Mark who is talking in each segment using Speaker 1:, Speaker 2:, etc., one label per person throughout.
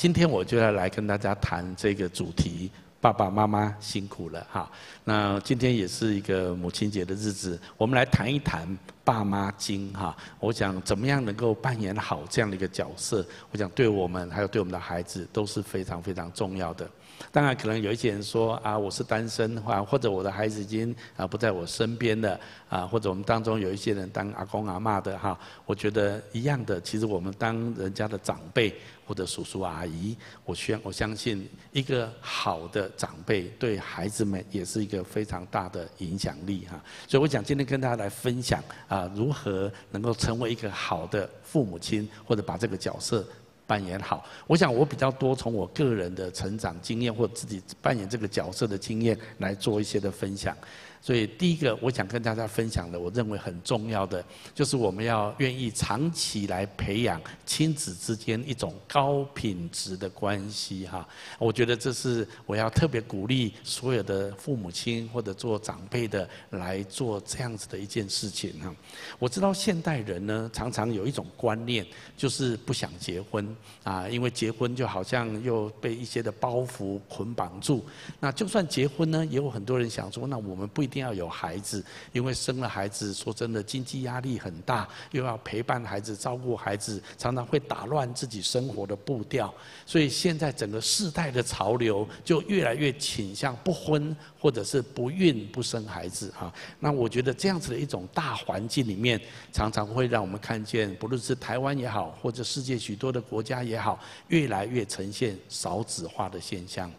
Speaker 1: 今天我就要来跟大家谈这个主题，爸爸妈妈辛苦了哈。那今天也是一个母亲节的日子，我们来谈一谈爸妈经哈。我想怎么样能够扮演好这样的一个角色，我想对我们还有对我们的孩子都是非常非常重要的。当然，可能有一些人说啊，我是单身，或或者我的孩子已经啊不在我身边了啊，或者我们当中有一些人当阿公阿妈的哈，我觉得一样的。其实我们当人家的长辈或者叔叔阿姨，我相我相信一个好的长辈对孩子们也是一个非常大的影响力哈。所以我想今天跟大家来分享啊，如何能够成为一个好的父母亲，或者把这个角色。扮演好，我想我比较多从我个人的成长经验或自己扮演这个角色的经验来做一些的分享。所以第一个我想跟大家分享的，我认为很重要的，就是我们要愿意长期来培养亲子之间一种高品质的关系哈。我觉得这是我要特别鼓励所有的父母亲或者做长辈的来做这样子的一件事情哈。我知道现代人呢，常常有一种观念，就是不想结婚啊，因为结婚就好像又被一些的包袱捆绑住。那就算结婚呢，也有很多人想说，那我们不。一定要有孩子，因为生了孩子，说真的，经济压力很大，又要陪伴孩子、照顾孩子，常常会打乱自己生活的步调。所以现在整个世代的潮流就越来越倾向不婚，或者是不孕不生孩子哈。那我觉得这样子的一种大环境里面，常常会让我们看见，不论是台湾也好，或者世界许多的国家也好，越来越呈现少子化的现象。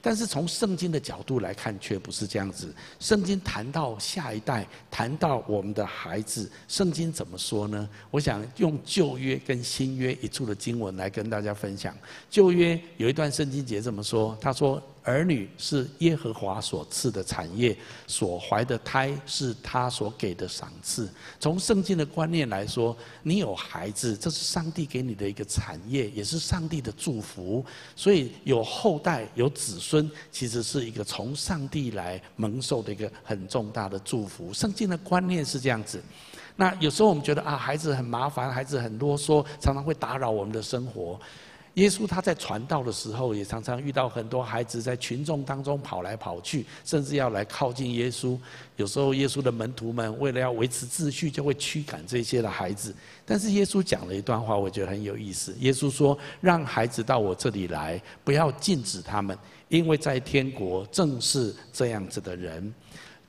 Speaker 1: 但是从圣经的角度来看，却不是这样子。圣经谈到下一代，谈到我们的孩子，圣经怎么说呢？我想用旧约跟新约一处的经文来跟大家分享。旧约有一段圣经节这么说，他说。儿女是耶和华所赐的产业，所怀的胎是他所给的赏赐。从圣经的观念来说，你有孩子，这是上帝给你的一个产业，也是上帝的祝福。所以有后代、有子孙，其实是一个从上帝来蒙受的一个很重大的祝福。圣经的观念是这样子。那有时候我们觉得啊，孩子很麻烦，孩子很啰嗦，常常会打扰我们的生活。耶稣他在传道的时候，也常常遇到很多孩子在群众当中跑来跑去，甚至要来靠近耶稣。有时候耶稣的门徒们为了要维持秩序，就会驱赶这些的孩子。但是耶稣讲了一段话，我觉得很有意思。耶稣说：“让孩子到我这里来，不要禁止他们，因为在天国正是这样子的人。”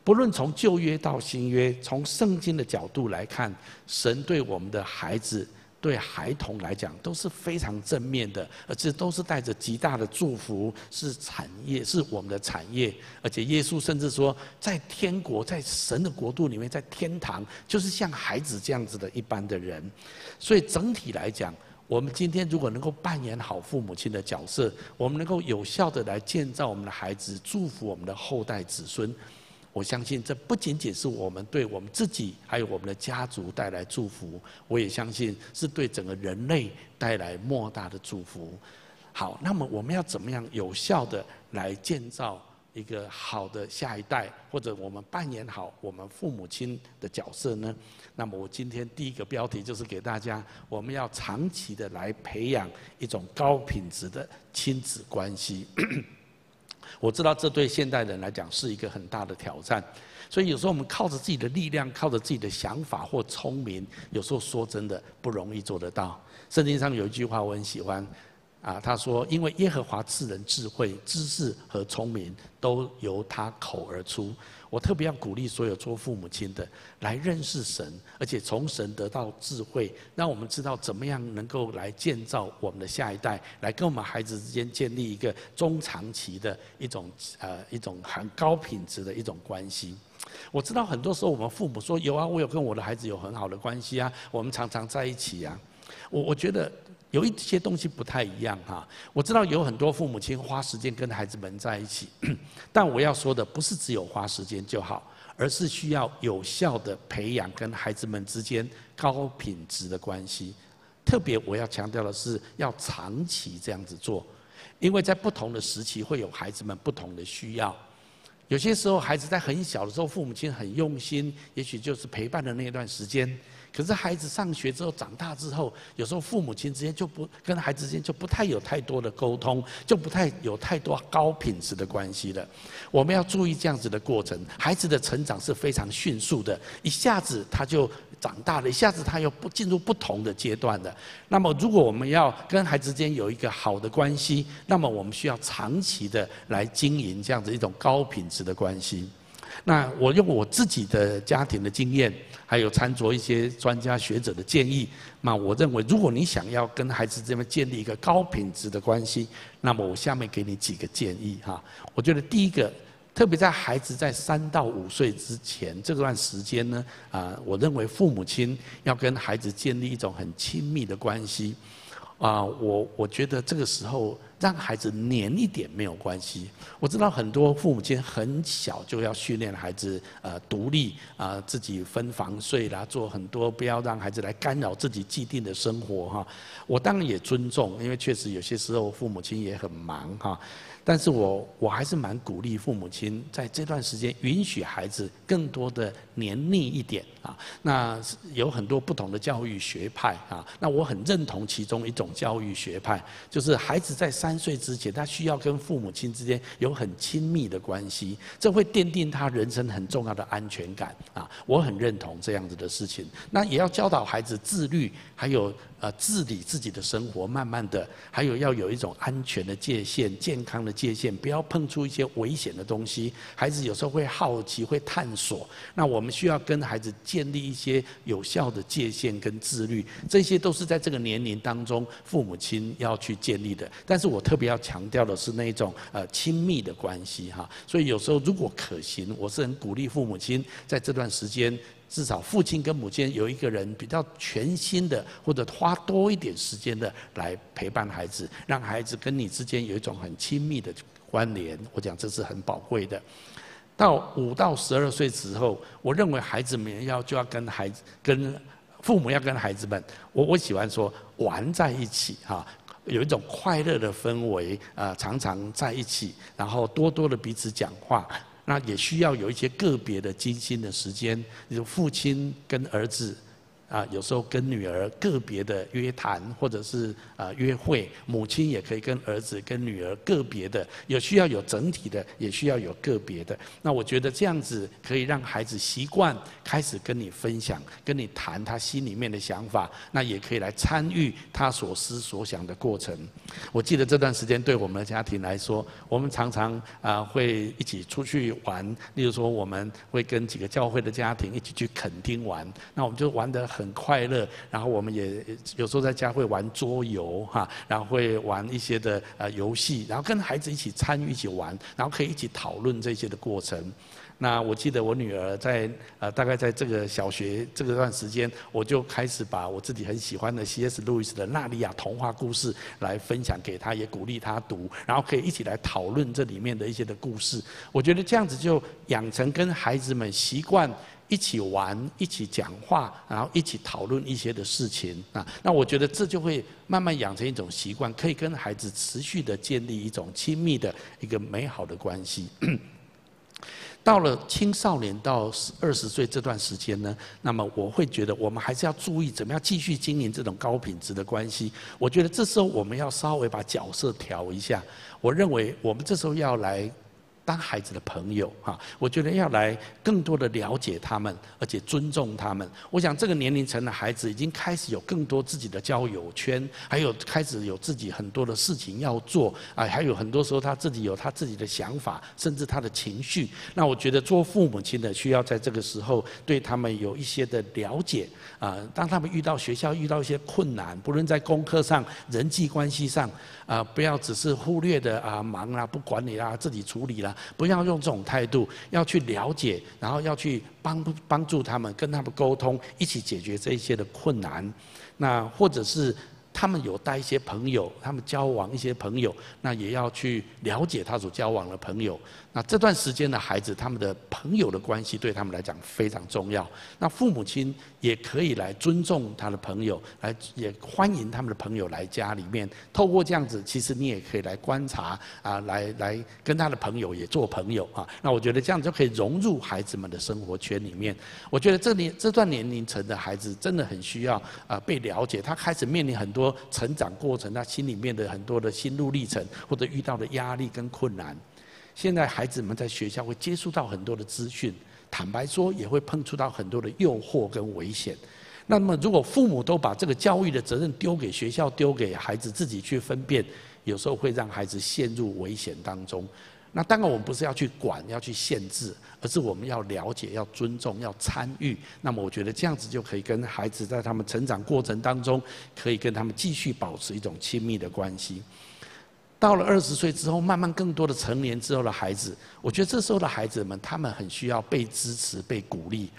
Speaker 1: 不论从旧约到新约，从圣经的角度来看，神对我们的孩子。对孩童来讲都是非常正面的，而且都是带着极大的祝福，是产业，是我们的产业。而且耶稣甚至说，在天国，在神的国度里面，在天堂，就是像孩子这样子的一般的人。所以整体来讲，我们今天如果能够扮演好父母亲的角色，我们能够有效的来建造我们的孩子，祝福我们的后代子孙。我相信这不仅仅是我们对我们自己，还有我们的家族带来祝福。我也相信是对整个人类带来莫大的祝福。好，那么我们要怎么样有效的来建造一个好的下一代，或者我们扮演好我们父母亲的角色呢？那么我今天第一个标题就是给大家，我们要长期的来培养一种高品质的亲子关系。我知道这对现代人来讲是一个很大的挑战，所以有时候我们靠着自己的力量，靠着自己的想法或聪明，有时候说真的不容易做得到。圣经上有一句话我很喜欢，啊，他说：“因为耶和华赐人智慧、知识和聪明，都由他口而出。”我特别要鼓励所有做父母亲的来认识神，而且从神得到智慧，让我们知道怎么样能够来建造我们的下一代，来跟我们孩子之间建立一个中长期的一种呃一种很高品质的一种关系。我知道很多时候我们父母说有啊，我有跟我的孩子有很好的关系啊，我们常常在一起啊。我我觉得。有一些东西不太一样哈，我知道有很多父母亲花时间跟孩子们在一起，但我要说的不是只有花时间就好，而是需要有效的培养跟孩子们之间高品质的关系。特别我要强调的是，要长期这样子做，因为在不同的时期会有孩子们不同的需要。有些时候孩子在很小的时候，父母亲很用心，也许就是陪伴的那一段时间。可是孩子上学之后长大之后，有时候父母亲之间就不跟孩子之间就不太有太多的沟通，就不太有太多高品质的关系了。我们要注意这样子的过程，孩子的成长是非常迅速的，一下子他就长大了，一下子他又不进入不同的阶段了。那么，如果我们要跟孩子之间有一个好的关系，那么我们需要长期的来经营这样子一种高品质的关系。那我用我自己的家庭的经验，还有参酌一些专家学者的建议，那我认为，如果你想要跟孩子这边建立一个高品质的关系，那么我下面给你几个建议哈。我觉得第一个，特别在孩子在三到五岁之前这段时间呢，啊，我认为父母亲要跟孩子建立一种很亲密的关系。啊，我我觉得这个时候让孩子黏一点没有关系。我知道很多父母亲很小就要训练孩子呃独立啊，自己分房睡啦，做很多不要让孩子来干扰自己既定的生活哈。我当然也尊重，因为确实有些时候父母亲也很忙哈。但是我我还是蛮鼓励父母亲在这段时间允许孩子更多的黏腻一点啊。那有很多不同的教育学派啊，那我很认同其中一种教育学派，就是孩子在三岁之前，他需要跟父母亲之间有很亲密的关系，这会奠定他人生很重要的安全感啊。我很认同这样子的事情。那也要教导孩子自律，还有。呃，治理自己的生活，慢慢的，还有要有一种安全的界限、健康的界限，不要碰触一些危险的东西。孩子有时候会好奇，会探索，那我们需要跟孩子建立一些有效的界限跟自律，这些都是在这个年龄当中父母亲要去建立的。但是我特别要强调的是那种呃亲密的关系哈，所以有时候如果可行，我是很鼓励父母亲在这段时间。至少父亲跟母亲有一个人比较全心的，或者花多一点时间的来陪伴孩子，让孩子跟你之间有一种很亲密的关联。我讲这是很宝贵的。到五到十二岁之后，我认为孩子们要就要跟孩子、跟父母要跟孩子们，我我喜欢说玩在一起哈，有一种快乐的氛围啊，常常在一起，然后多多的彼此讲话。那也需要有一些个别的精心的时间，有父亲跟儿子。啊，有时候跟女儿个别的约谈，或者是啊约会，母亲也可以跟儿子、跟女儿个别的，有需要有整体的，也需要有个别的。那我觉得这样子可以让孩子习惯开始跟你分享、跟你谈他心里面的想法，那也可以来参与他所思所想的过程。我记得这段时间对我们的家庭来说，我们常常啊会一起出去玩，例如说我们会跟几个教会的家庭一起去垦丁玩，那我们就玩得很。快乐，然后我们也有时候在家会玩桌游哈，然后会玩一些的呃游戏，然后跟孩子一起参与一起玩，然后可以一起讨论这些的过程。那我记得我女儿在呃大概在这个小学这个段时间，我就开始把我自己很喜欢的 C.S. 路易斯的《纳尼亚童话故事》来分享给她，也鼓励她读，然后可以一起来讨论这里面的一些的故事。我觉得这样子就养成跟孩子们习惯。一起玩，一起讲话，然后一起讨论一些的事情啊。那我觉得这就会慢慢养成一种习惯，可以跟孩子持续的建立一种亲密的一个美好的关系。到了青少年到二十岁这段时间呢，那么我会觉得我们还是要注意怎么样继续经营这种高品质的关系。我觉得这时候我们要稍微把角色调一下。我认为我们这时候要来。当孩子的朋友哈，我觉得要来更多的了解他们，而且尊重他们。我想这个年龄层的孩子已经开始有更多自己的交友圈，还有开始有自己很多的事情要做啊，还有很多时候他自己有他自己的想法，甚至他的情绪。那我觉得做父母亲的需要在这个时候对他们有一些的了解啊。当他们遇到学校遇到一些困难，不论在功课上、人际关系上啊，不要只是忽略的啊，忙啊，不管你啦，自己处理啦。不要用这种态度，要去了解，然后要去帮帮助他们，跟他们沟通，一起解决这一些的困难。那或者是。他们有带一些朋友，他们交往一些朋友，那也要去了解他所交往的朋友。那这段时间的孩子，他们的朋友的关系对他们来讲非常重要。那父母亲也可以来尊重他的朋友，来也欢迎他们的朋友来家里面。透过这样子，其实你也可以来观察啊，来来跟他的朋友也做朋友啊。那我觉得这样就可以融入孩子们的生活圈里面。我觉得这年这段年龄层的孩子真的很需要啊被了解。他开始面临很多成长过程，他心里面的很多的心路历程，或者遇到的压力跟困难。现在孩子们在学校会接触到很多的资讯，坦白说也会碰触到很多的诱惑跟危险。那么如果父母都把这个教育的责任丢给学校，丢给孩子自己去分辨，有时候会让孩子陷入危险当中。那当然我们不是要去管、要去限制，而是我们要了解、要尊重、要参与。那么我觉得这样子就可以跟孩子在他们成长过程当中，可以跟他们继续保持一种亲密的关系。到了二十岁之后，慢慢更多的成年之后的孩子，我觉得这时候的孩子们，他们很需要被支持、被鼓励。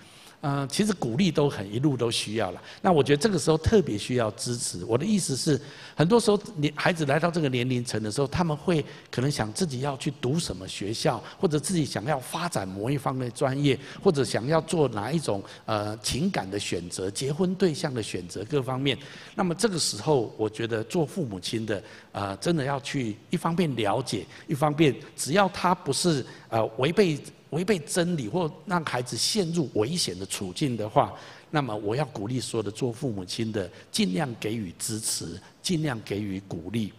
Speaker 1: 嗯，其实鼓励都很一路都需要了。那我觉得这个时候特别需要支持。我的意思是，很多时候你孩子来到这个年龄层的时候，他们会可能想自己要去读什么学校，或者自己想要发展某一方面的专业，或者想要做哪一种呃情感的选择、结婚对象的选择各方面。那么这个时候，我觉得做父母亲的呃，真的要去一方面了解，一方面只要他不是呃违背。违背真理或让孩子陷入危险的处境的话，那么我要鼓励所有的做父母亲的，尽量给予支持，尽量给予鼓励。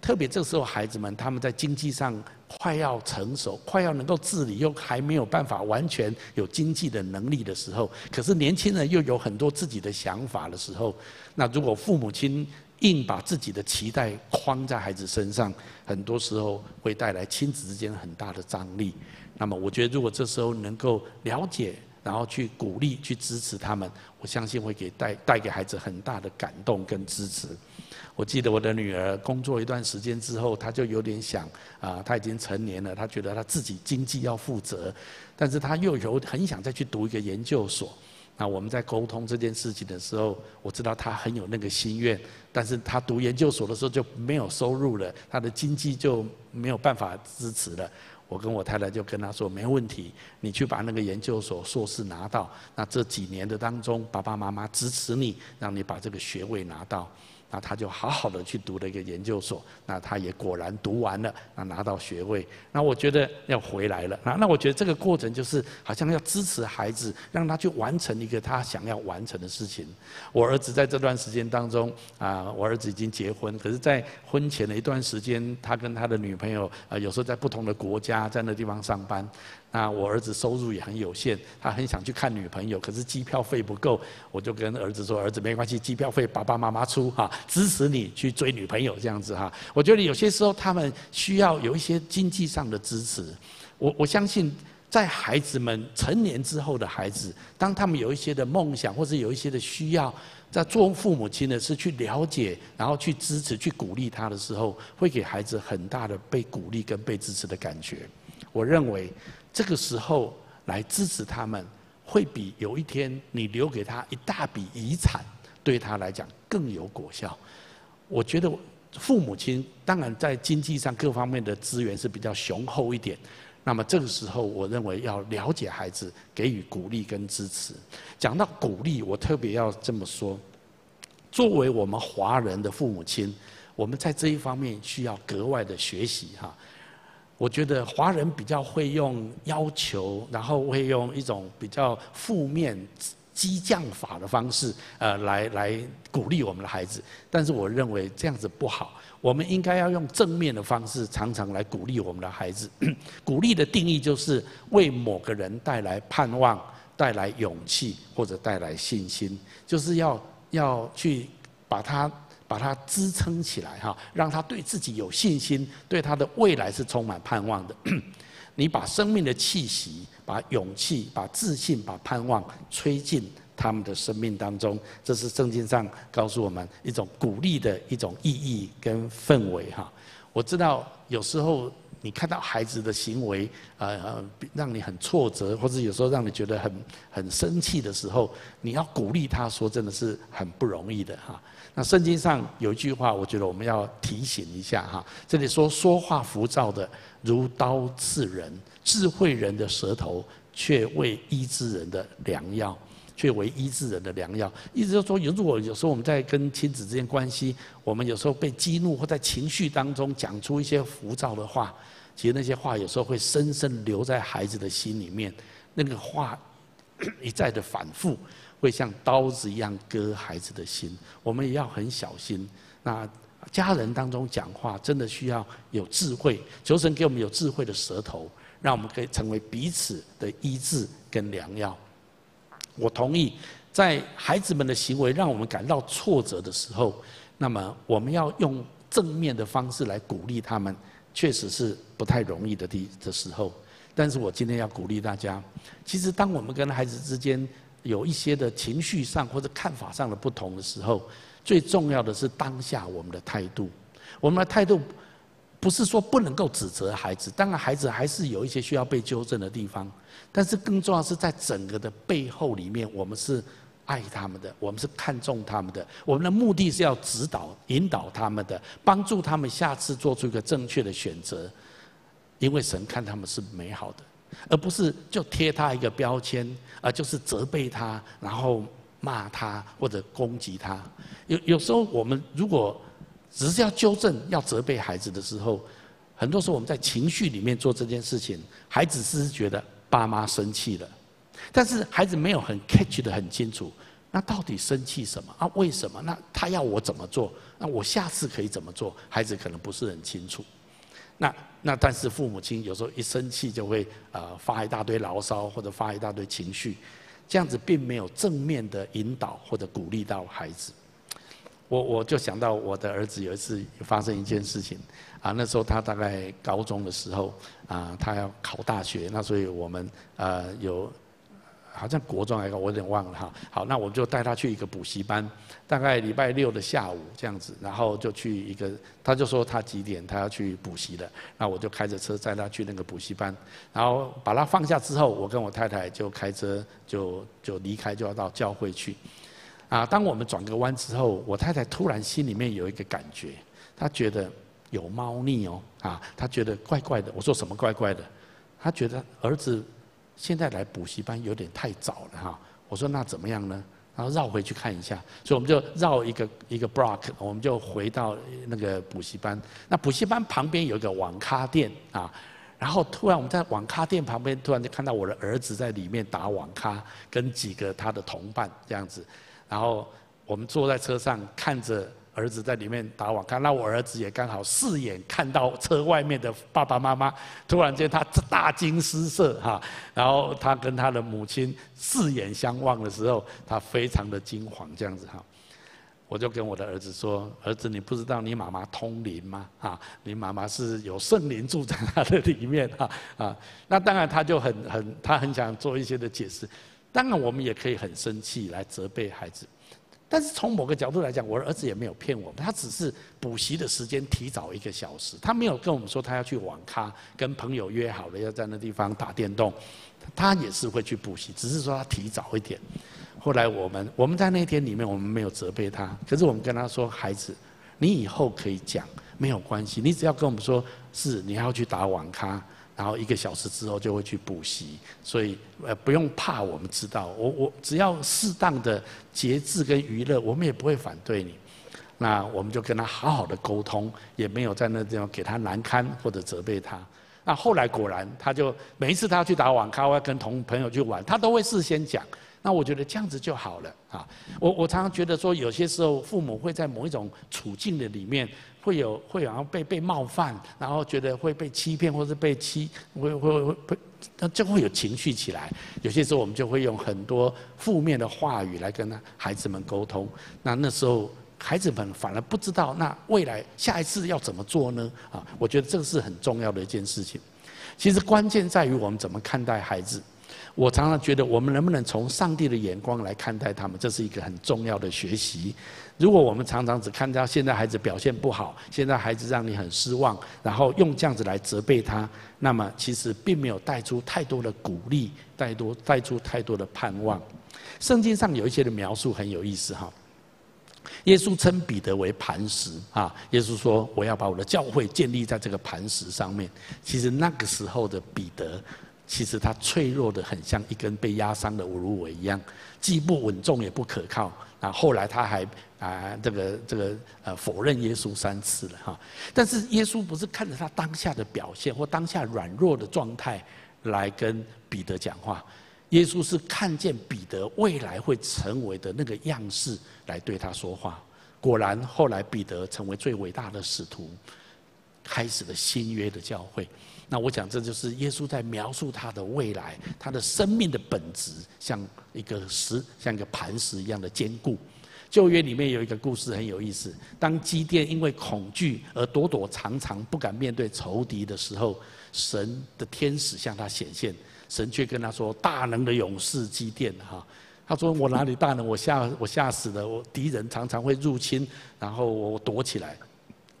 Speaker 1: 特别这时候，孩子们他们在经济上快要成熟，快要能够自理，又还没有办法完全有经济的能力的时候，可是年轻人又有很多自己的想法的时候，那如果父母亲硬把自己的期待框在孩子身上，很多时候会带来亲子之间很大的张力。那么，我觉得如果这时候能够了解，然后去鼓励、去支持他们，我相信会给带带给孩子很大的感动跟支持。我记得我的女儿工作一段时间之后，她就有点想啊，她已经成年了，她觉得她自己经济要负责，但是她又有很想再去读一个研究所。那我们在沟通这件事情的时候，我知道她很有那个心愿，但是她读研究所的时候就没有收入了，她的经济就没有办法支持了。我跟我太太就跟他说，没问题，你去把那个研究所硕士拿到，那这几年的当中，爸爸妈妈支持你，让你把这个学位拿到。那他就好好的去读了一个研究所，那他也果然读完了，那拿到学位。那我觉得要回来了，那那我觉得这个过程就是好像要支持孩子，让他去完成一个他想要完成的事情。我儿子在这段时间当中啊，我儿子已经结婚，可是在婚前的一段时间，他跟他的女朋友啊，有时候在不同的国家，在那地方上班。那我儿子收入也很有限，他很想去看女朋友，可是机票费不够，我就跟儿子说：“儿子没关系，机票费爸爸妈妈出哈，支持你去追女朋友这样子哈。”我觉得有些时候他们需要有一些经济上的支持。我我相信，在孩子们成年之后的孩子，当他们有一些的梦想或者有一些的需要，在做父母亲的是去了解，然后去支持、去鼓励他的时候，会给孩子很大的被鼓励跟被支持的感觉。我认为。这个时候来支持他们，会比有一天你留给他一大笔遗产，对他来讲更有果效。我觉得父母亲当然在经济上各方面的资源是比较雄厚一点，那么这个时候我认为要了解孩子，给予鼓励跟支持。讲到鼓励，我特别要这么说：作为我们华人的父母亲，我们在这一方面需要格外的学习哈。我觉得华人比较会用要求，然后会用一种比较负面激将法的方式，呃，来来鼓励我们的孩子。但是我认为这样子不好，我们应该要用正面的方式，常常来鼓励我们的孩子。鼓励的定义就是为某个人带来盼望、带来勇气或者带来信心，就是要要去把他。把他支撑起来哈，让他对自己有信心，对他的未来是充满盼望的。你把生命的气息、把勇气、把自信、把盼望吹进他们的生命当中，这是圣经上告诉我们一种鼓励的一种意义跟氛围哈。我知道有时候你看到孩子的行为，呃，让你很挫折，或者有时候让你觉得很很生气的时候，你要鼓励他说，真的是很不容易的哈。那圣经上有一句话，我觉得我们要提醒一下哈。这里说，说话浮躁的如刀刺人，智慧人的舌头却为医治人的良药。却为医治人的良药。意思就是说，如果有时候我们在跟亲子之间关系，我们有时候被激怒或在情绪当中讲出一些浮躁的话，其实那些话有时候会深深留在孩子的心里面。那个话 一再的反复，会像刀子一样割孩子的心。我们也要很小心。那家人当中讲话，真的需要有智慧。求神给我们有智慧的舌头，让我们可以成为彼此的医治跟良药。我同意，在孩子们的行为让我们感到挫折的时候，那么我们要用正面的方式来鼓励他们，确实是不太容易的的的时候。但是我今天要鼓励大家，其实当我们跟孩子之间有一些的情绪上或者看法上的不同的时候，最重要的是当下我们的态度。我们的态度不是说不能够指责孩子，当然孩子还是有一些需要被纠正的地方。但是更重要是在整个的背后里面，我们是爱他们的，我们是看重他们的，我们的目的是要指导、引导他们的，帮助他们下次做出一个正确的选择。因为神看他们是美好的，而不是就贴他一个标签，啊就是责备他，然后骂他或者攻击他。有有时候我们如果只是要纠正、要责备孩子的时候，很多时候我们在情绪里面做这件事情，孩子是觉得。爸妈生气了，但是孩子没有很 catch 得很清楚，那到底生气什么啊？为什么？那他要我怎么做？那我下次可以怎么做？孩子可能不是很清楚。那那但是父母亲有时候一生气就会呃发一大堆牢骚或者发一大堆情绪，这样子并没有正面的引导或者鼓励到孩子。我我就想到我的儿子有一次发生一件事情。啊，那时候他大概高中的时候，啊，他要考大学，那所以我们呃有，好像国中还是我有点忘了哈。好，那我就带他去一个补习班，大概礼拜六的下午这样子，然后就去一个，他就说他几点他要去补习的，那我就开着车载他去那个补习班，然后把他放下之后，我跟我太太就开车就就离开，就要到教会去。啊，当我们转个弯之后，我太太突然心里面有一个感觉，她觉得。有猫腻哦，啊，她觉得怪怪的。我说什么怪怪的？她觉得儿子现在来补习班有点太早了哈。我说那怎么样呢？然后绕回去看一下，所以我们就绕一个一个 block，我们就回到那个补习班。那补习班旁边有一个网咖店啊，然后突然我们在网咖店旁边，突然就看到我的儿子在里面打网咖，跟几个他的同伴这样子。然后我们坐在车上看着。儿子在里面打网咖，那我儿子也刚好四眼看到车外面的爸爸妈妈，突然间他大惊失色哈，然后他跟他的母亲四眼相望的时候，他非常的惊慌这样子哈。我就跟我的儿子说：“儿子，你不知道你妈妈通灵吗？啊，你妈妈是有圣灵住在他的里面哈啊。”那当然他就很很他很想做一些的解释，当然我们也可以很生气来责备孩子。但是从某个角度来讲，我儿子也没有骗我们，他只是补习的时间提早一个小时，他没有跟我们说他要去网咖，跟朋友约好了要在那地方打电动，他也是会去补习，只是说他提早一点。后来我们我们在那天里面，我们没有责备他，可是我们跟他说：“孩子，你以后可以讲，没有关系，你只要跟我们说是你要去打网咖。”然后一个小时之后就会去补习，所以呃不用怕，我们知道，我我只要适当的节制跟娱乐，我们也不会反对你。那我们就跟他好好的沟通，也没有在那地方给他难堪或者责备他。那后来果然，他就每一次他去打网咖，要跟同朋友去玩，他都会事先讲。那我觉得这样子就好了啊。我我常常觉得说，有些时候父母会在某一种处境的里面。会有会好像被被冒犯，然后觉得会被欺骗，或是被欺，会会会会，那就会有情绪起来。有些时候我们就会用很多负面的话语来跟孩子们沟通。那那时候孩子们反而不知道，那未来下一次要怎么做呢？啊，我觉得这个是很重要的一件事情。其实关键在于我们怎么看待孩子。我常常觉得，我们能不能从上帝的眼光来看待他们，这是一个很重要的学习。如果我们常常只看到现在孩子表现不好，现在孩子让你很失望，然后用这样子来责备他，那么其实并没有带出太多的鼓励，带多带出太多的盼望。圣经上有一些的描述很有意思哈。耶稣称彼得为磐石啊，耶稣说：“我要把我的教会建立在这个磐石上面。”其实那个时候的彼得。其实他脆弱的很像一根被压伤的芦芦苇一样，既不稳重也不可靠。啊，后来他还啊，这个这个呃否认耶稣三次了哈。但是耶稣不是看着他当下的表现或当下软弱的状态来跟彼得讲话，耶稣是看见彼得未来会成为的那个样式来对他说话。果然，后来彼得成为最伟大的使徒，开始了新约的教会。那我讲，这就是耶稣在描述他的未来，他的生命的本质，像一个石，像一个磐石一样的坚固。旧约里面有一个故事很有意思，当基甸因为恐惧而躲躲藏藏，不敢面对仇敌的时候，神的天使向他显现，神却跟他说：“大能的勇士基甸，哈，他说我哪里大能？我吓我吓死了，我敌人常常会入侵，然后我躲起来。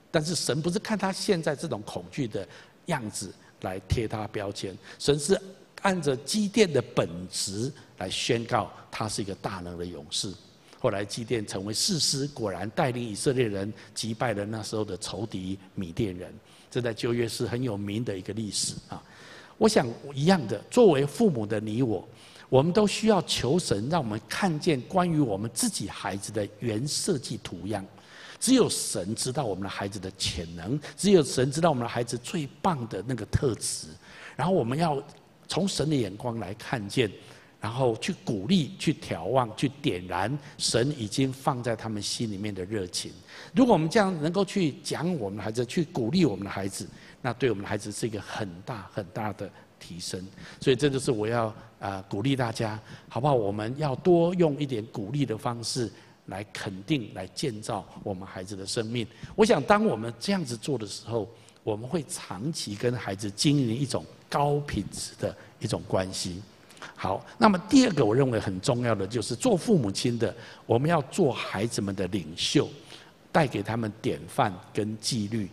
Speaker 1: 但是神不是看他现在这种恐惧的。”样子来贴他标签，神是按着基甸的本质来宣告他是一个大能的勇士。后来基甸成为士师，果然带领以色列人击败了那时候的仇敌米甸人。这在旧约是很有名的一个历史啊。我想一样的，作为父母的你我，我们都需要求神让我们看见关于我们自己孩子的原设计图样。只有神知道我们的孩子的潜能，只有神知道我们的孩子最棒的那个特质，然后我们要从神的眼光来看见，然后去鼓励、去眺望、去点燃神已经放在他们心里面的热情。如果我们这样能够去讲我们的孩子，去鼓励我们的孩子，那对我们的孩子是一个很大很大的提升。所以这就是我要啊鼓励大家，好不好？我们要多用一点鼓励的方式。来肯定、来建造我们孩子的生命。我想，当我们这样子做的时候，我们会长期跟孩子经营一种高品质的一种关系。好，那么第二个我认为很重要的就是做父母亲的，我们要做孩子们的领袖，带给他们典范跟纪律。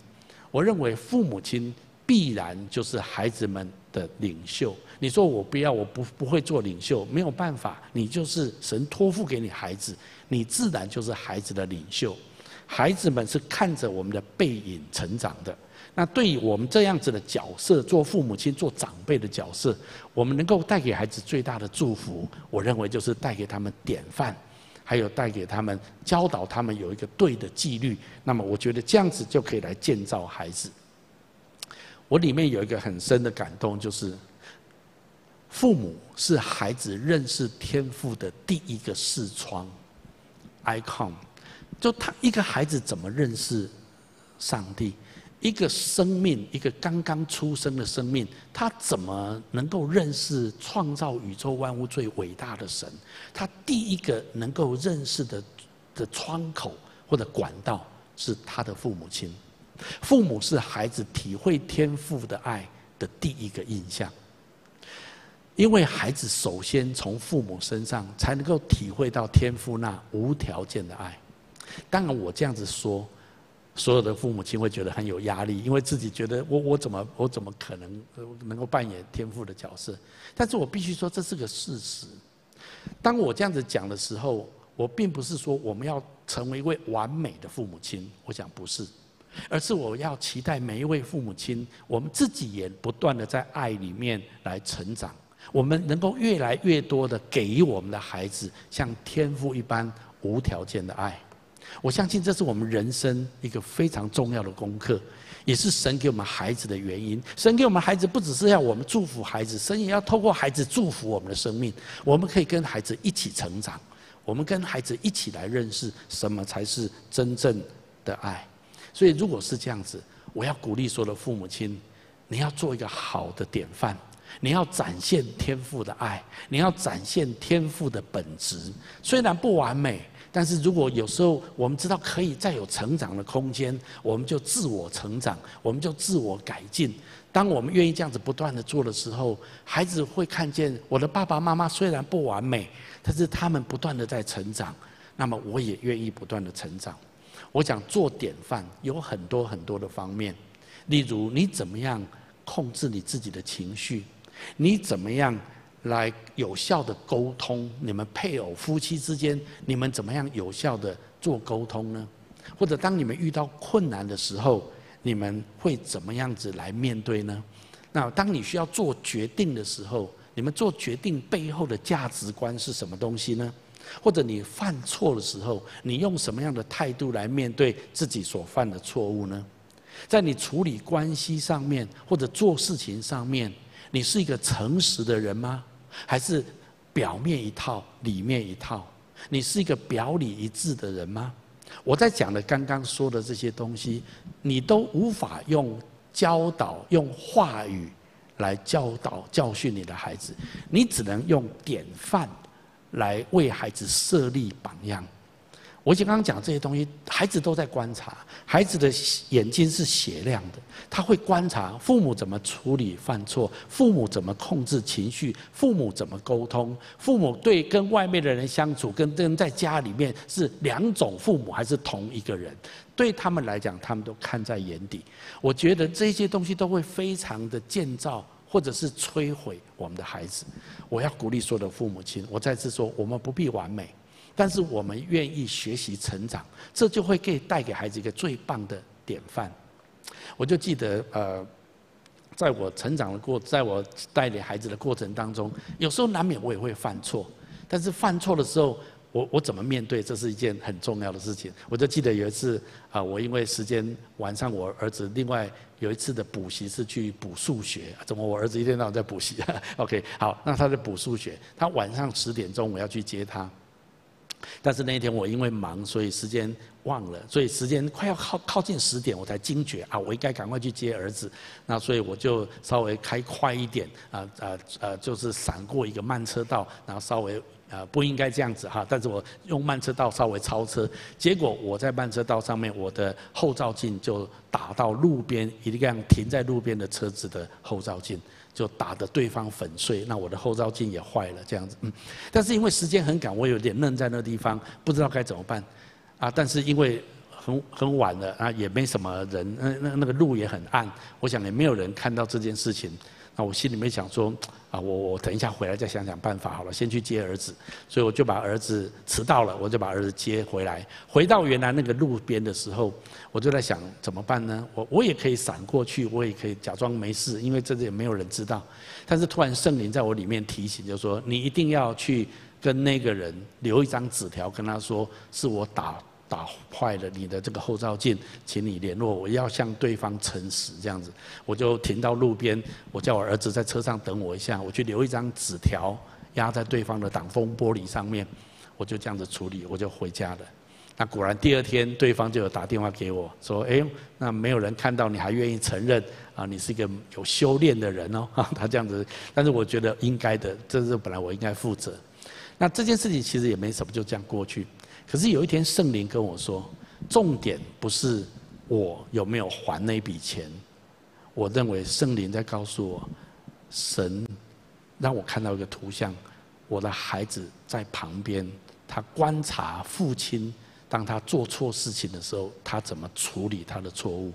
Speaker 1: 我认为父母亲必然就是孩子们的领袖。你说我不要，我不不会做领袖，没有办法，你就是神托付给你孩子。你自然就是孩子的领袖，孩子们是看着我们的背影成长的。那对于我们这样子的角色，做父母亲、做长辈的角色，我们能够带给孩子最大的祝福，我认为就是带给他们典范，还有带给他们教导他们有一个对的纪律。那么，我觉得这样子就可以来建造孩子。我里面有一个很深的感动，就是父母是孩子认识天赋的第一个视窗。icon，就他一个孩子怎么认识上帝？一个生命，一个刚刚出生的生命，他怎么能够认识创造宇宙万物最伟大的神？他第一个能够认识的的窗口或者管道是他的父母亲。父母是孩子体会天父的爱的第一个印象。因为孩子首先从父母身上才能够体会到天父那无条件的爱。当然，我这样子说，所有的父母亲会觉得很有压力，因为自己觉得我我怎么我怎么可能能够扮演天父的角色？但是我必须说这是个事实。当我这样子讲的时候，我并不是说我们要成为一位完美的父母亲，我想不是，而是我要期待每一位父母亲，我们自己也不断的在爱里面来成长。我们能够越来越多的给予我们的孩子像天父一般无条件的爱，我相信这是我们人生一个非常重要的功课，也是神给我们孩子的原因。神给我们孩子不只是要我们祝福孩子，神也要透过孩子祝福我们的生命。我们可以跟孩子一起成长，我们跟孩子一起来认识什么才是真正的爱。所以，如果是这样子，我要鼓励所有的父母亲，你要做一个好的典范。你要展现天赋的爱，你要展现天赋的本质。虽然不完美，但是如果有时候我们知道可以再有成长的空间，我们就自我成长，我们就自我改进。当我们愿意这样子不断的做的时候，孩子会看见我的爸爸妈妈虽然不完美，但是他们不断的在成长，那么我也愿意不断的成长。我讲做典范有很多很多的方面，例如你怎么样控制你自己的情绪。你怎么样来有效的沟通？你们配偶、夫妻之间，你们怎么样有效的做沟通呢？或者当你们遇到困难的时候，你们会怎么样子来面对呢？那当你需要做决定的时候，你们做决定背后的价值观是什么东西呢？或者你犯错的时候，你用什么样的态度来面对自己所犯的错误呢？在你处理关系上面，或者做事情上面。你是一个诚实的人吗？还是表面一套，里面一套？你是一个表里一致的人吗？我在讲的刚刚说的这些东西，你都无法用教导、用话语来教导、教训你的孩子，你只能用典范来为孩子设立榜样。我就刚刚讲这些东西，孩子都在观察，孩子的眼睛是雪亮的，他会观察父母怎么处理犯错，父母怎么控制情绪，父母怎么沟通，父母对跟外面的人相处，跟跟在家里面是两种父母还是同一个人，对他们来讲，他们都看在眼底。我觉得这些东西都会非常的建造，或者是摧毁我们的孩子。我要鼓励所有的父母亲，我再次说，我们不必完美。但是我们愿意学习成长，这就会给带给孩子一个最棒的典范。我就记得，呃，在我成长的过，在我带领孩子的过程当中，有时候难免我也会犯错。但是犯错的时候，我我怎么面对，这是一件很重要的事情。我就记得有一次，啊，我因为时间晚上，我儿子另外有一次的补习是去补数学，怎么我儿子一天到晚在补习？OK，好，那他在补数学，他晚上十点钟我要去接他。但是那一天我因为忙，所以时间忘了，所以时间快要靠靠近十点，我才惊觉啊，我应该赶快去接儿子。那所以我就稍微开快一点，啊啊啊，就是闪过一个慢车道，然后稍微啊不应该这样子哈，但是我用慢车道稍微超车，结果我在慢车道上面，我的后照镜就打到路边一辆停在路边的车子的后照镜。就打得对方粉碎，那我的后照镜也坏了，这样子，嗯，但是因为时间很赶，我有点愣在那地方，不知道该怎么办，啊，但是因为很很晚了啊，也没什么人，那那那个路也很暗，我想也没有人看到这件事情。那我心里面想说，啊，我我等一下回来再想想办法好了，先去接儿子。所以我就把儿子迟到了，我就把儿子接回来。回到原来那个路边的时候，我就在想怎么办呢？我我也可以闪过去，我也可以假装没事，因为这里也没有人知道。但是突然圣灵在我里面提醒，就说你一定要去跟那个人留一张纸条，跟他说是我打。打坏了你的这个后照镜，请你联络我，要向对方诚实这样子。我就停到路边，我叫我儿子在车上等我一下，我去留一张纸条压在对方的挡风玻璃上面，我就这样子处理，我就回家了。那果然第二天对方就有打电话给我说：“哎，那没有人看到你还愿意承认啊？你是一个有修炼的人哦。” 他这样子，但是我觉得应该的，这是本来我应该负责。那这件事情其实也没什么，就这样过去。可是有一天，圣灵跟我说，重点不是我有没有还那笔钱。我认为圣灵在告诉我，神让我看到一个图像，我的孩子在旁边，他观察父亲，当他做错事情的时候，他怎么处理他的错误。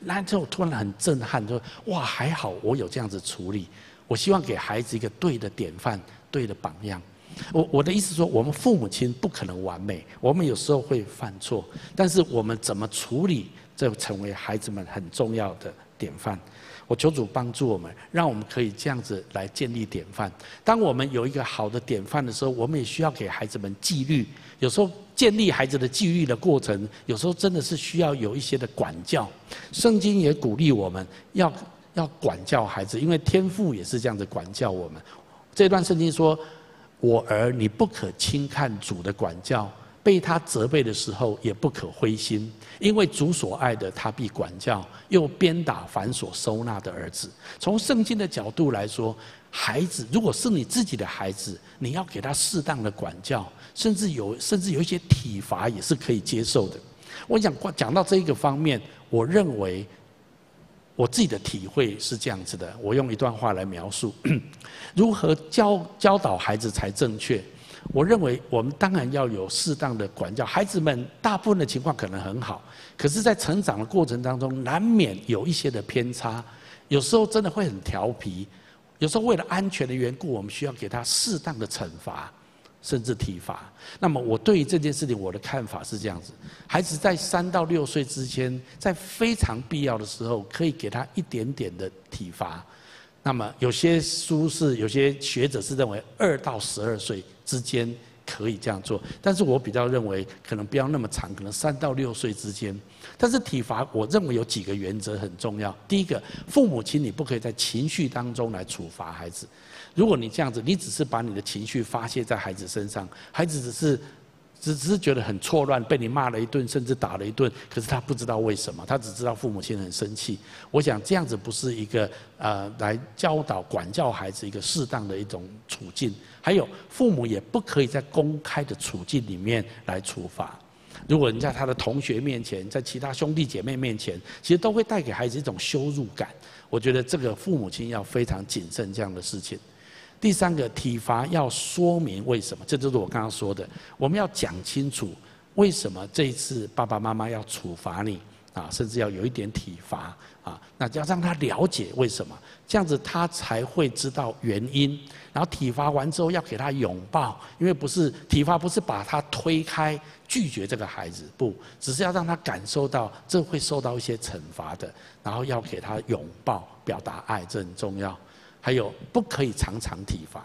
Speaker 1: 那之后突然很震撼，说：哇，还好我有这样子处理。我希望给孩子一个对的典范，对的榜样。我我的意思说，我们父母亲不可能完美，我们有时候会犯错，但是我们怎么处理，这成为孩子们很重要的典范。我求主帮助我们，让我们可以这样子来建立典范。当我们有一个好的典范的时候，我们也需要给孩子们纪律。有时候建立孩子的纪律的过程，有时候真的是需要有一些的管教。圣经也鼓励我们要要管教孩子，因为天父也是这样子管教我们。这段圣经说。我儿，你不可轻看主的管教，被他责备的时候，也不可灰心，因为主所爱的，他必管教；又鞭打凡所收纳的儿子。从圣经的角度来说，孩子如果是你自己的孩子，你要给他适当的管教，甚至有甚至有一些体罚也是可以接受的。我想讲到这一个方面，我认为我自己的体会是这样子的。我用一段话来描述，如何教教导孩子才正确。我认为我们当然要有适当的管教，孩子们大部分的情况可能很好，可是，在成长的过程当中，难免有一些的偏差，有时候真的会很调皮，有时候为了安全的缘故，我们需要给他适当的惩罚，甚至体罚。那么，我对于这件事情，我的看法是这样子：孩子在三到六岁之间，在非常必要的时候，可以给他一点点的体罚。那么，有些书是，有些学者是认为二到十二岁。之间可以这样做，但是我比较认为可能不要那么长，可能三到六岁之间。但是体罚，我认为有几个原则很重要。第一个，父母亲你不可以在情绪当中来处罚孩子。如果你这样子，你只是把你的情绪发泄在孩子身上，孩子只是。只只是觉得很错乱，被你骂了一顿，甚至打了一顿，可是他不知道为什么，他只知道父母亲很生气。我想这样子不是一个呃来教导管教孩子一个适当的一种处境。还有父母也不可以在公开的处境里面来处罚。如果你在他的同学面前，在其他兄弟姐妹面前，其实都会带给孩子一种羞辱感。我觉得这个父母亲要非常谨慎这样的事情。第三个体罚要说明为什么，这就是我刚刚说的，我们要讲清楚为什么这一次爸爸妈妈要处罚你啊，甚至要有一点体罚啊，那要让他了解为什么，这样子他才会知道原因。然后体罚完之后要给他拥抱，因为不是体罚不是把他推开拒绝这个孩子，不，只是要让他感受到这会受到一些惩罚的，然后要给他拥抱，表达爱，这很重要。还有不可以常常体罚，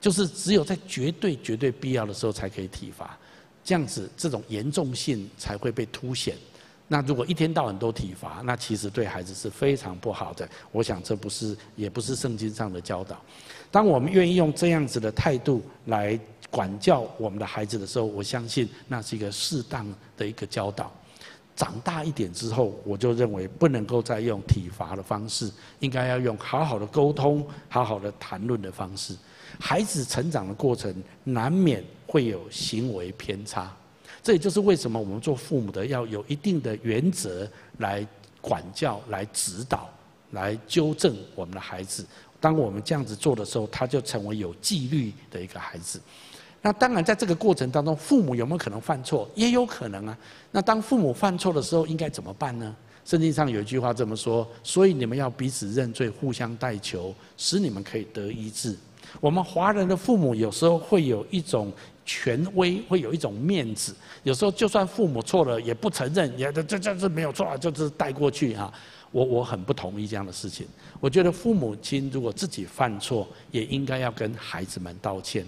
Speaker 1: 就是只有在绝对绝对必要的时候才可以体罚，这样子这种严重性才会被凸显。那如果一天到晚都体罚，那其实对孩子是非常不好的。我想这不是也不是圣经上的教导。当我们愿意用这样子的态度来管教我们的孩子的时候，我相信那是一个适当的一个教导。长大一点之后，我就认为不能够再用体罚的方式，应该要用好好的沟通、好好的谈论的方式。孩子成长的过程难免会有行为偏差，这也就是为什么我们做父母的要有一定的原则来管教、来指导、来纠正我们的孩子。当我们这样子做的时候，他就成为有纪律的一个孩子。那当然，在这个过程当中，父母有没有可能犯错？也有可能啊。那当父母犯错的时候，应该怎么办呢？圣经上有一句话这么说：所以你们要彼此认罪，互相代求，使你们可以得医治。我们华人的父母有时候会有一种权威，会有一种面子。有时候就算父母错了，也不承认，也这这这是没有错，就是带过去啊。我我很不同意这样的事情。我觉得父母亲如果自己犯错，也应该要跟孩子们道歉。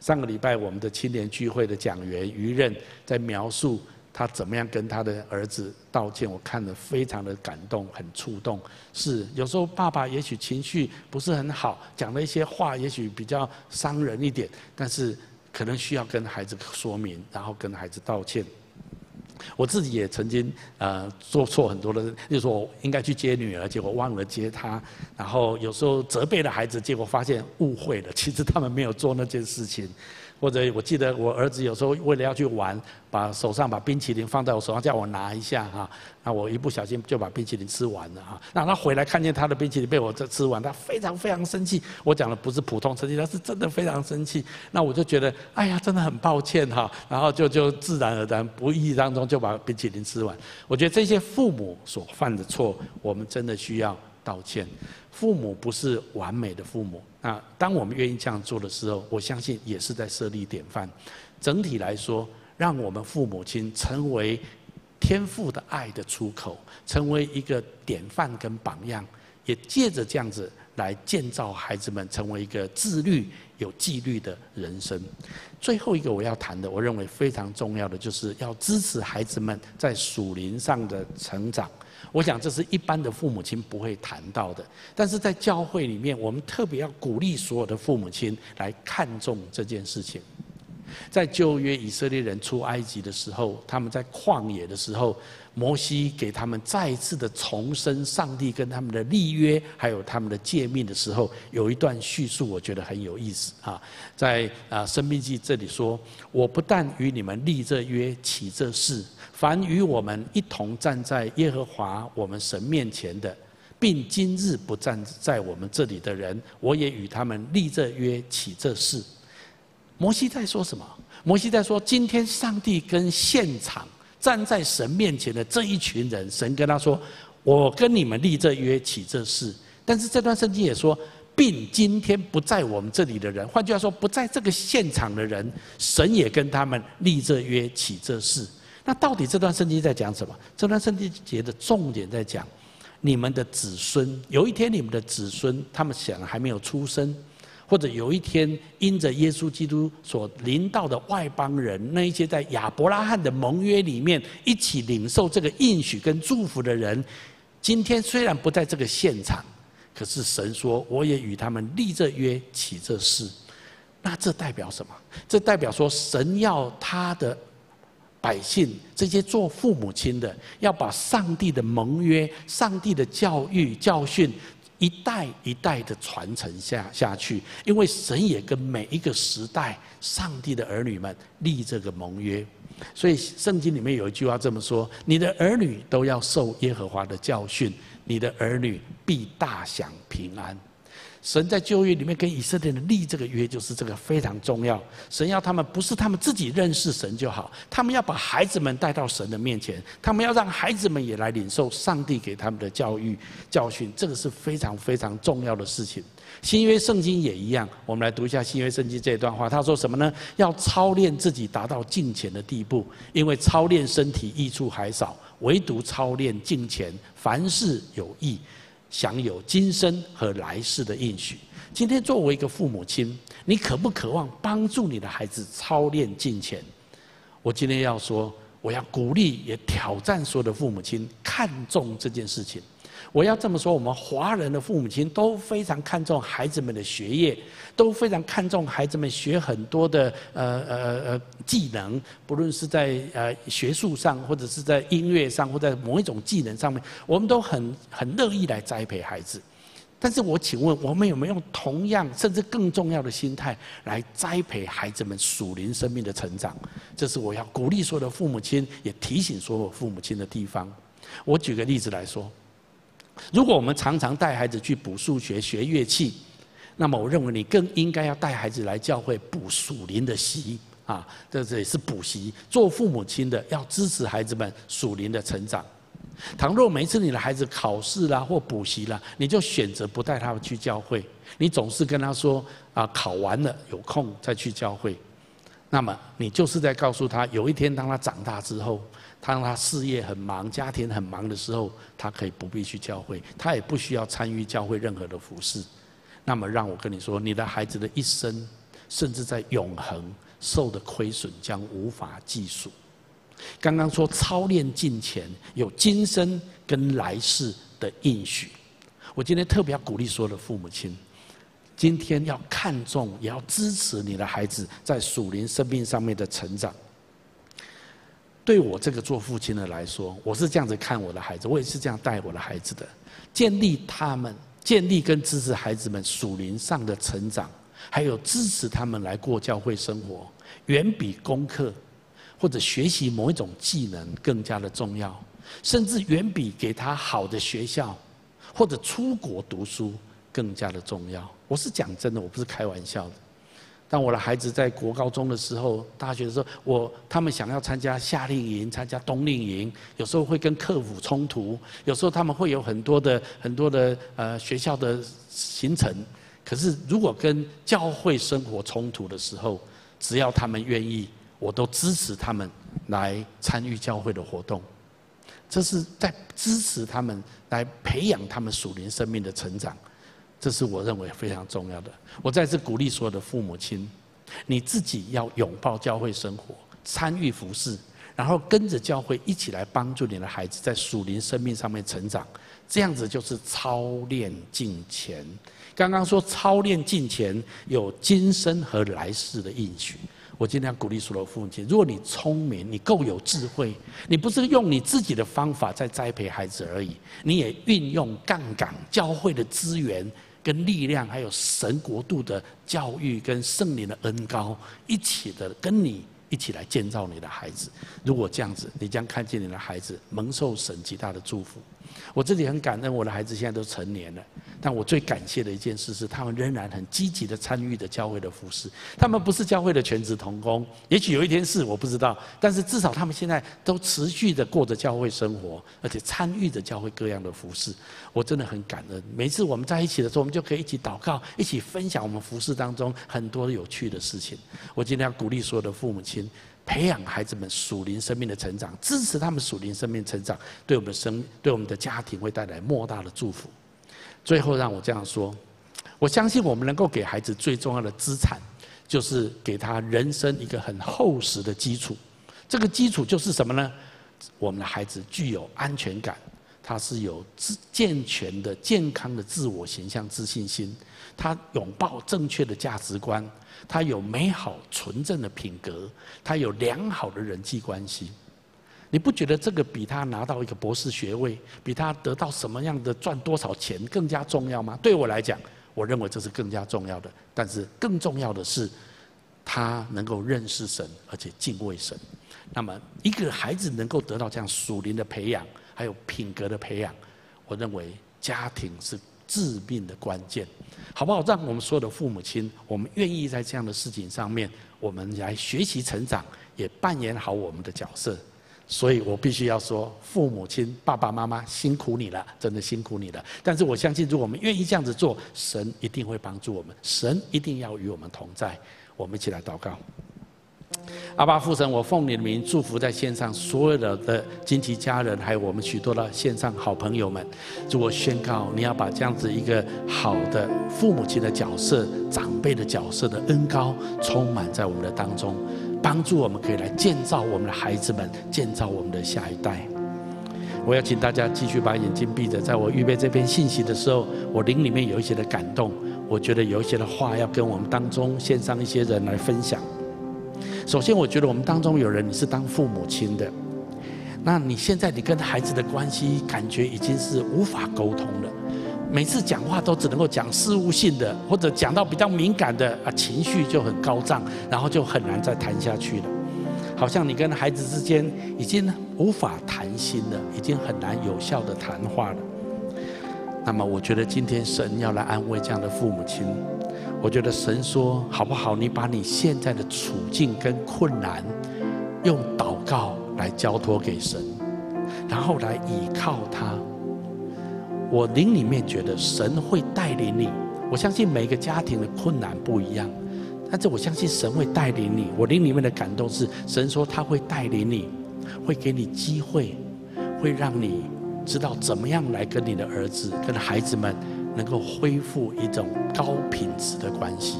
Speaker 1: 上个礼拜，我们的青年聚会的讲员于任在描述他怎么样跟他的儿子道歉，我看了非常的感动，很触动。是有时候爸爸也许情绪不是很好，讲了一些话，也许比较伤人一点，但是可能需要跟孩子说明，然后跟孩子道歉。我自己也曾经呃做错很多的，就是说我应该去接女儿，结果忘了接她，然后有时候责备了孩子，结果发现误会了，其实他们没有做那件事情。或者我记得我儿子有时候为了要去玩，把手上把冰淇淋放在我手上叫我拿一下哈，那我一不小心就把冰淇淋吃完了哈。那他回来看见他的冰淇淋被我这吃完，他非常非常生气。我讲的不是普通生气，他是真的非常生气。那我就觉得哎呀，真的很抱歉哈。然后就就自然而然不意当中就把冰淇淋吃完。我觉得这些父母所犯的错，我们真的需要道歉。父母不是完美的父母。那当我们愿意这样做的时候，我相信也是在设立典范。整体来说，让我们父母亲成为天父的爱的出口，成为一个典范跟榜样，也借着这样子来建造孩子们成为一个自律、有纪律的人生。最后一个我要谈的，我认为非常重要的，就是要支持孩子们在属灵上的成长。我想这是一般的父母亲不会谈到的，但是在教会里面，我们特别要鼓励所有的父母亲来看重这件事情。在旧约以色列人出埃及的时候，他们在旷野的时候，摩西给他们再一次的重申上帝跟他们的立约，还有他们的诫命的时候，有一段叙述，我觉得很有意思啊。在啊申命记这里说：“我不但与你们立这约，起这誓，凡与我们一同站在耶和华我们神面前的。”并今日不站在我们这里的人，我也与他们立这约，起这誓。摩西在说什么？摩西在说，今天上帝跟现场站在神面前的这一群人，神跟他说：“我跟你们立这约，起这事。”但是这段圣经也说，并今天不在我们这里的人，换句话说，不在这个现场的人，神也跟他们立这约，起这事。那到底这段圣经在讲什么？这段圣经节的重点在讲。你们的子孙，有一天你们的子孙，他们想还没有出生，或者有一天因着耶稣基督所临到的外邦人，那一些在亚伯拉罕的盟约里面一起领受这个应许跟祝福的人，今天虽然不在这个现场，可是神说我也与他们立这约，起这誓。那这代表什么？这代表说神要他的。百姓这些做父母亲的，要把上帝的盟约、上帝的教育教训，一代一代的传承下下去。因为神也跟每一个时代上帝的儿女们立这个盟约，所以圣经里面有一句话这么说：“你的儿女都要受耶和华的教训，你的儿女必大享平安。”神在旧约里面跟以色列人立这个约，就是这个非常重要。神要他们不是他们自己认识神就好，他们要把孩子们带到神的面前，他们要让孩子们也来领受上帝给他们的教育教训，这个是非常非常重要的事情。新约圣经也一样，我们来读一下新约圣经这段话，他说什么呢？要操练自己达到敬虔的地步，因为操练身体益处还少，唯独操练敬虔，凡事有益。享有今生和来世的应许。今天作为一个父母亲，你渴不渴望帮助你的孩子操练金钱？我今天要说，我要鼓励也挑战所有的父母亲看重这件事情。我要这么说，我们华人的父母亲都非常看重孩子们的学业，都非常看重孩子们学很多的呃呃呃技能，不论是在呃学术上，或者是在音乐上，或者在某一种技能上面，我们都很很乐意来栽培孩子。但是我请问，我们有没有用同样甚至更重要的心态来栽培孩子们属灵生命的成长？这是我要鼓励所有的父母亲，也提醒所有父母亲的地方。我举个例子来说。如果我们常常带孩子去补数学、学乐器，那么我认为你更应该要带孩子来教会补属灵的习啊，这这也是补习。做父母亲的要支持孩子们属灵的成长。倘若每次你的孩子考试啦或补习啦，你就选择不带他们去教会，你总是跟他说啊，考完了有空再去教会，那么你就是在告诉他，有一天当他长大之后。当他事业很忙、家庭很忙的时候，他可以不必去教会，他也不需要参与教会任何的服事。那么，让我跟你说，你的孩子的一生，甚至在永恒受的亏损将无法计数。刚刚说操练敬虔，有今生跟来世的应许。我今天特别要鼓励所有的父母亲，今天要看重，也要支持你的孩子在属灵生命上面的成长。对我这个做父亲的来说，我是这样子看我的孩子，我也是这样带我的孩子的，建立他们，建立跟支持孩子们属灵上的成长，还有支持他们来过教会生活，远比功课或者学习某一种技能更加的重要，甚至远比给他好的学校或者出国读书更加的重要。我是讲真的，我不是开玩笑的。当我的孩子在国高中的时候，大学的时候，我他们想要参加夏令营、参加冬令营，有时候会跟课辅冲突，有时候他们会有很多的很多的呃学校的行程。可是如果跟教会生活冲突的时候，只要他们愿意，我都支持他们来参与教会的活动。这是在支持他们来培养他们属灵生命的成长。这是我认为非常重要的。我再次鼓励所有的父母亲，你自己要拥抱教会生活，参与服事，然后跟着教会一起来帮助你的孩子在属灵生命上面成长。这样子就是操练敬虔。刚刚说操练敬虔有今生和来世的应许。我今天要鼓励所有父母亲：如果你聪明，你够有智慧，你不是用你自己的方法在栽培孩子而已，你也运用杠杆教会的资源跟力量，还有神国度的教育跟圣灵的恩膏，一起的跟你一起来建造你的孩子。如果这样子，你将看见你的孩子蒙受神极大的祝福。我这里很感恩，我的孩子现在都成年了。但我最感谢的一件事是，他们仍然很积极的参与着教会的服事。他们不是教会的全职同工，也许有一天是，我不知道。但是至少他们现在都持续的过着教会生活，而且参与着教会各样的服事。我真的很感恩。每次我们在一起的时候，我们就可以一起祷告，一起分享我们服事当中很多有趣的事情。我今天要鼓励所有的父母亲，培养孩子们属灵生命的成长，支持他们属灵生命成长，对我们的生，对我们的家庭会带来莫大的祝福。最后让我这样说，我相信我们能够给孩子最重要的资产，就是给他人生一个很厚实的基础。这个基础就是什么呢？我们的孩子具有安全感，他是有自健全的、健康的自我形象、自信心，他拥抱正确的价值观，他有美好纯正的品格，他有良好的人际关系。你不觉得这个比他拿到一个博士学位，比他得到什么样的赚多少钱更加重要吗？对我来讲，我认为这是更加重要的。但是更重要的是，他能够认识神，而且敬畏神。那么，一个孩子能够得到这样属灵的培养，还有品格的培养，我认为家庭是致命的关键，好不好？让我们所有的父母亲，我们愿意在这样的事情上面，我们来学习成长，也扮演好我们的角色。所以我必须要说，父母亲、爸爸妈妈辛苦你了，真的辛苦你了。但是我相信，如果我们愿意这样子做，神一定会帮助我们，神一定要与我们同在。我们一起来祷告。阿爸父神，我奉你的名祝福在线上所有的的亲戚家人，还有我们许多的线上好朋友们。如果宣告你要把这样子一个好的父母亲的角色、长辈的角色的恩膏充满在我们的当中。帮助我们可以来建造我们的孩子们，建造我们的下一代。我要请大家继续把眼睛闭着。在我预备这篇信息的时候，我灵里面有一些的感动，我觉得有一些的话要跟我们当中线上一些人来分享。首先，我觉得我们当中有人你是当父母亲的，那你现在你跟孩子的关系感觉已经是无法沟通了。每次讲话都只能够讲事务性的，或者讲到比较敏感的啊，情绪就很高涨，然后就很难再谈下去了。好像你跟孩子之间已经无法谈心了，已经很难有效的谈话了。那么，我觉得今天神要来安慰这样的父母亲。我觉得神说，好不好？你把你现在的处境跟困难，用祷告来交托给神，然后来倚靠他。我灵里面觉得神会带领你，我相信每个家庭的困难不一样，但是我相信神会带领你。我灵里面的感动是，神说他会带领你，会给你机会，会让你知道怎么样来跟你的儿子、跟孩子们能够恢复一种高品质的关系。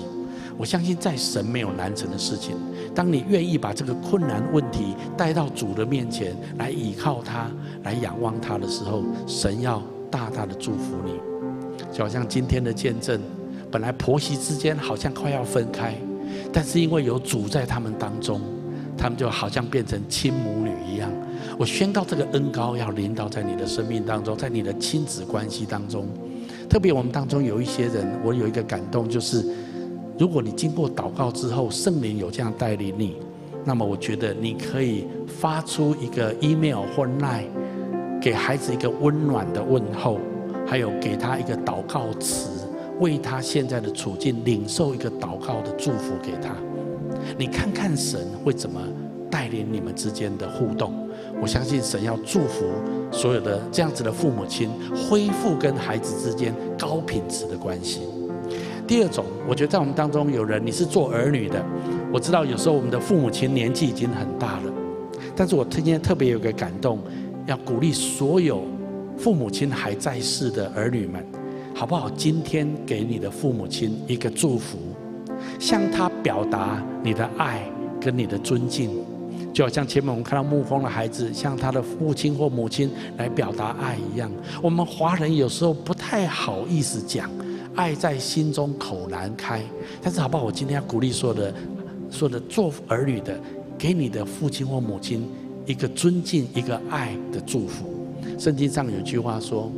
Speaker 1: 我相信在神没有难成的事情。当你愿意把这个困难问题带到主的面前来倚靠他、来仰望他的时候，神要。大大的祝福你，就好像今天的见证，本来婆媳之间好像快要分开，但是因为有主在他们当中，他们就好像变成亲母女一样。我宣告这个恩膏要临到在你的生命当中，在你的亲子关系当中。特别我们当中有一些人，我有一个感动，就是如果你经过祷告之后，圣灵有这样带领你，那么我觉得你可以发出一个 email 或 line。给孩子一个温暖的问候，还有给他一个祷告词，为他现在的处境领受一个祷告的祝福给他。你看看神会怎么带领你们之间的互动？我相信神要祝福所有的这样子的父母亲，恢复跟孩子之间高品质的关系。第二种，我觉得在我们当中有人你是做儿女的，我知道有时候我们的父母亲年纪已经很大了，但是我今天特别有个感动。要鼓励所有父母亲还在世的儿女们，好不好？今天给你的父母亲一个祝福，向他表达你的爱跟你的尊敬，就好像前面我们看到牧风的孩子向他的父亲或母亲来表达爱一样。我们华人有时候不太好意思讲，爱在心中口难开。但是好不好？我今天要鼓励所有的所有的做儿女的，给你的父亲或母亲一个尊敬、一个爱的祝福。圣经上有句话说：“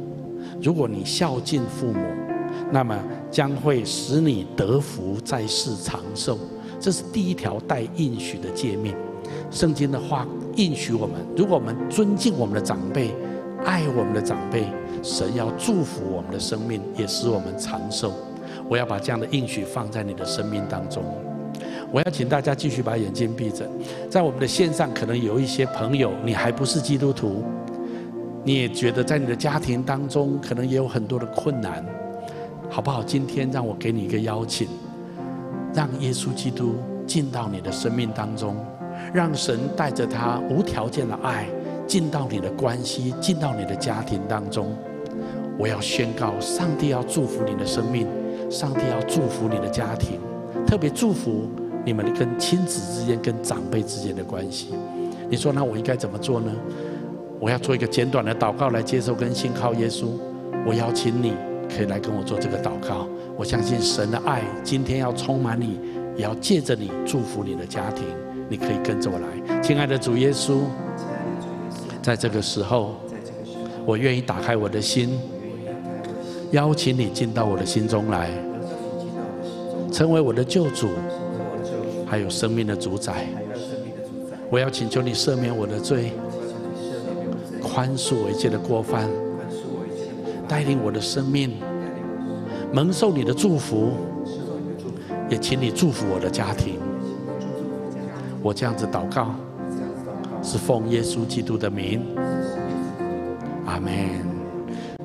Speaker 1: 如果你孝敬父母，那么将会使你得福，在世长寿。”这是第一条带应许的诫命。圣经的话应许我们：如果我们尊敬我们的长辈，爱我们的长辈，神要祝福我们的生命，也使我们长寿。我要把这样的应许放在你的生命当中。我要请大家继续把眼睛闭着。在我们的线上，可能有一些朋友，你还不是基督徒，你也觉得在你的家庭当中，可能也有很多的困难，好不好？今天让我给你一个邀请，让耶稣基督进到你的生命当中，让神带着他无条件的爱进到你的关系，进到你的家庭当中。我要宣告，上帝要祝福你的生命，上帝要祝福你的家庭，特别祝福。你们跟亲子之间、跟长辈之间的关系，你说那我应该怎么做呢？我要做一个简短的祷告来接受跟信靠耶稣。我邀请你可以来跟我做这个祷告。我相信神的爱今天要充满你，也要借着你祝福你的家庭。你可以跟着我来，亲爱的主耶稣，在这个时候，我愿意打开我的心，邀请你进到我的心中来，成为我的救主。还有生命的主宰，我要请求你赦免我的罪，宽恕我一切的过犯，带领我的生命蒙受你的祝福，也请你祝福我的家庭。我这样子祷告，是奉耶稣基督的名，阿门。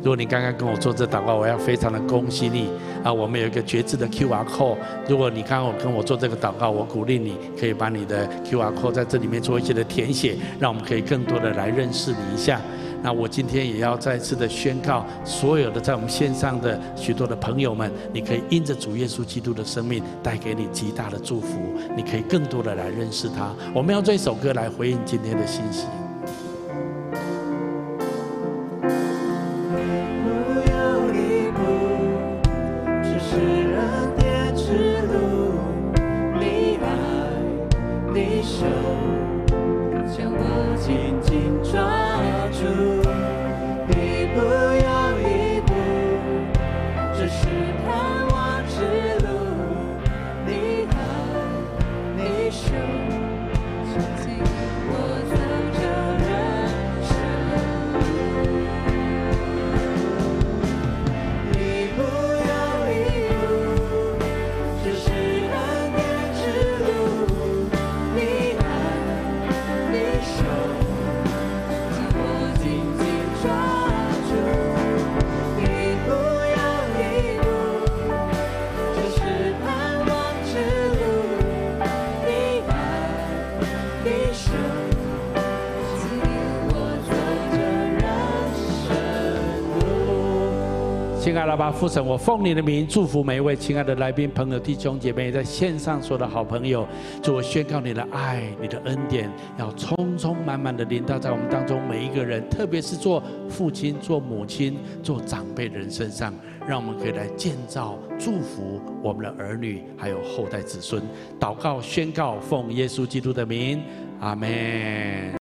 Speaker 1: 如果你刚刚跟我做这祷告，我要非常的恭喜你啊！我们有一个决志的 QR code。如果你刚刚跟我做这个祷告，我鼓励你可以把你的 QR code 在这里面做一些的填写，让我们可以更多的来认识你一下。那我今天也要再次的宣告，所有的在我们线上的许多的朋友们，你可以因着主耶稣基督的生命带给你极大的祝福，你可以更多的来认识他。我们要这首歌来回应今天的信息。爱的吧，父神，我奉你的名祝福每一位亲爱的来宾、朋友、弟兄姐妹，在线上所有的好朋友，祝我宣告你的爱、你的恩典，要充充满满的临到在我们当中每一个人，特别是做父亲、做母亲、做长辈的人身上，让我们可以来建造、祝福我们的儿女，还有后代子孙。祷告宣告，奉耶稣基督的名，阿门。